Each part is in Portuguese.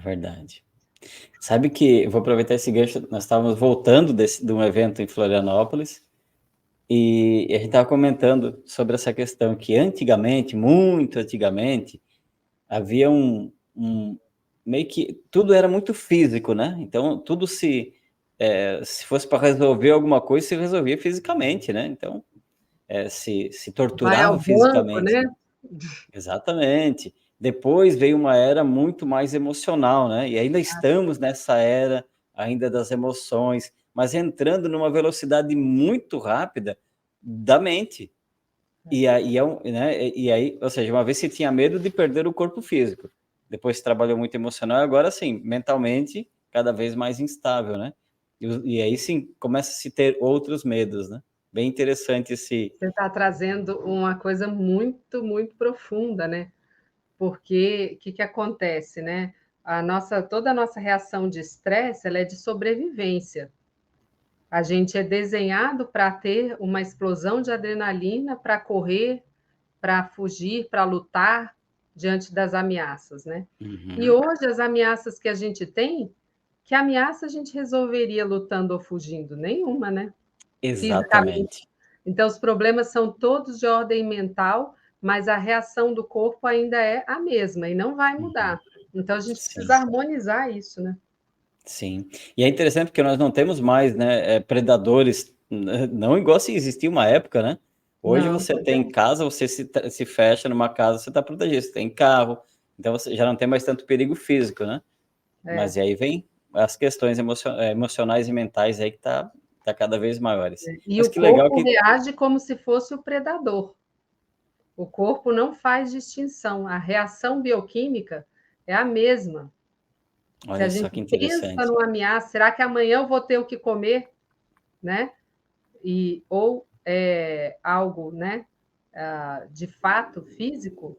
verdade. Sabe que, vou aproveitar esse gancho, nós estávamos voltando desse, de um evento em Florianópolis, e a gente estava comentando sobre essa questão que antigamente, muito antigamente, havia um, um meio que tudo era muito físico, né? Então tudo se é, se fosse para resolver alguma coisa, se resolvia fisicamente, né? Então é, se, se torturava fisicamente. Banco, né? Exatamente. Depois veio uma era muito mais emocional, né? E ainda estamos nessa era ainda das emoções, mas entrando numa velocidade muito rápida da mente. E aí, é né? e aí, ou seja, uma vez você tinha medo de perder o corpo físico, depois trabalhou muito emocional, agora sim, mentalmente, cada vez mais instável, né? E, e aí sim, começa a se ter outros medos, né? Bem interessante esse. Você está trazendo uma coisa muito, muito profunda, né? Porque o que, que acontece, né? A nossa, toda a nossa reação de estresse ela é de sobrevivência. A gente é desenhado para ter uma explosão de adrenalina, para correr, para fugir, para lutar diante das ameaças, né? Uhum. E hoje as ameaças que a gente tem, que ameaça a gente resolveria lutando ou fugindo? Nenhuma, né? Exatamente. Então, os problemas são todos de ordem mental, mas a reação do corpo ainda é a mesma e não vai mudar. Então, a gente Sim. precisa harmonizar isso, né? Sim. E é interessante porque nós não temos mais né, é, predadores, não igual se existia uma época, né? Hoje não, você tem é. casa, você se, se fecha numa casa, você está protegido, você tem carro, então você já não tem mais tanto perigo físico, né? É. Mas e aí vem as questões é, emocionais e mentais aí que tá está cada vez maiores. É, e Mas o corpo que... reage como se fosse o predador. O corpo não faz distinção. A reação bioquímica é a mesma. Olha se a gente pensa numa ameaça, será que amanhã eu vou ter o que comer? Né? E, ou é, algo né, ah, de fato físico,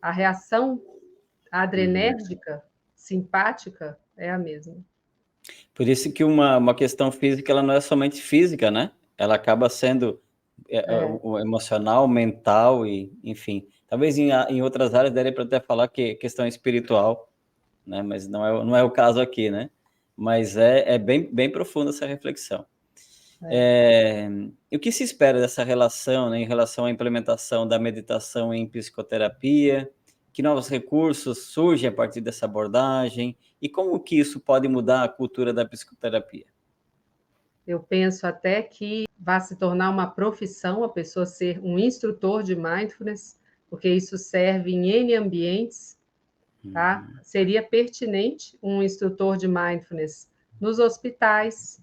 a reação adrenérgica, uhum. simpática, é a mesma. Por isso que uma, uma questão física ela não é somente física, né? Ela acaba sendo é, é. é. o emocional, mental e, enfim. Talvez em, em outras áreas daria para até falar que questão espiritual, né? Mas não é, não é o caso aqui, né? Mas é, é bem, bem profunda essa reflexão. É. É, o que se espera dessa relação, né, em relação à implementação da meditação em psicoterapia? Que novos recursos surgem a partir dessa abordagem? E como que isso pode mudar a cultura da psicoterapia? Eu penso até que vai se tornar uma profissão a pessoa ser um instrutor de mindfulness, porque isso serve em N ambientes, tá? Hum. Seria pertinente um instrutor de mindfulness nos hospitais,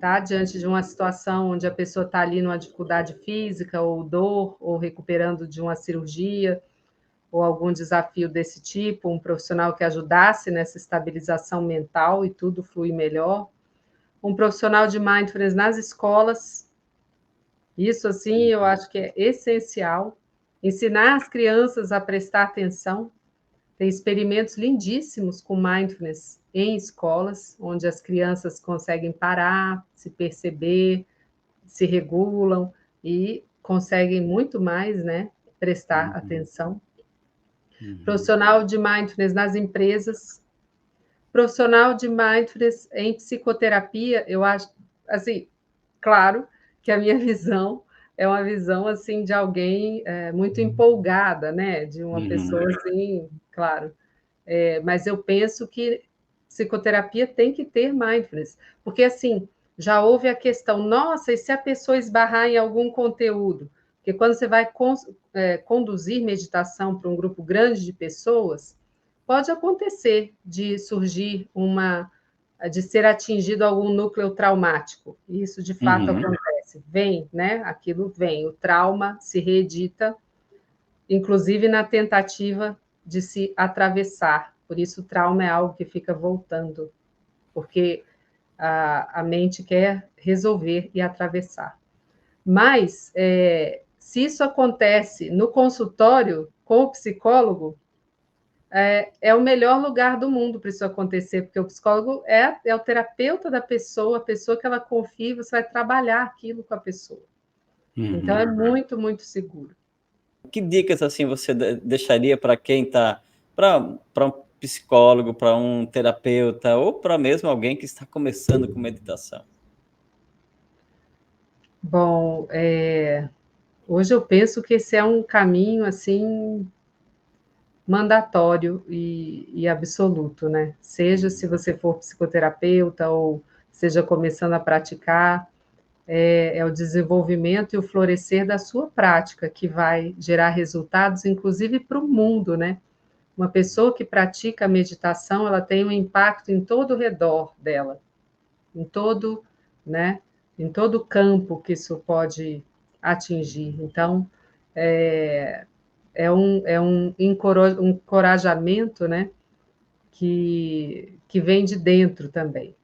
tá? Diante de uma situação onde a pessoa está ali numa dificuldade física ou dor, ou recuperando de uma cirurgia, ou algum desafio desse tipo, um profissional que ajudasse nessa estabilização mental e tudo fluir melhor. Um profissional de mindfulness nas escolas. Isso, assim, eu acho que é essencial. Ensinar as crianças a prestar atenção. Tem experimentos lindíssimos com mindfulness em escolas, onde as crianças conseguem parar, se perceber, se regulam e conseguem muito mais, né? Prestar uhum. atenção uhum. profissional de mindfulness nas empresas, profissional de mindfulness em psicoterapia, eu acho, assim, claro que a minha visão é uma visão, assim, de alguém é, muito empolgada, né, de uma uhum. pessoa, assim, claro, é, mas eu penso que psicoterapia tem que ter mindfulness, porque, assim, já houve a questão, nossa, e se a pessoa esbarrar em algum conteúdo? Porque quando você vai con é, conduzir meditação para um grupo grande de pessoas, pode acontecer de surgir uma, de ser atingido algum núcleo traumático. Isso de fato uhum. acontece. Vem, né? Aquilo vem. O trauma se reedita, inclusive na tentativa de se atravessar. Por isso, o trauma é algo que fica voltando, porque a, a mente quer resolver e atravessar. Mas é, se isso acontece no consultório com o psicólogo, é, é o melhor lugar do mundo para isso acontecer, porque o psicólogo é, é o terapeuta da pessoa, a pessoa que ela confia, você vai trabalhar aquilo com a pessoa. Uhum. Então é muito, muito seguro. Que dicas assim você deixaria para quem está, para um psicólogo, para um terapeuta ou para mesmo alguém que está começando com meditação? Bom, é, hoje eu penso que esse é um caminho assim mandatório e, e, absoluto, né? Seja se você for psicoterapeuta ou seja começando a praticar, é, é, o desenvolvimento e o florescer da sua prática que vai gerar resultados, inclusive para o mundo, né? Uma pessoa que pratica a meditação, ela tem um impacto em todo o redor dela, em todo, né? Em todo o campo que isso pode atingir. Então, é, é um, é um encorajamento, né? Que, que vem de dentro também.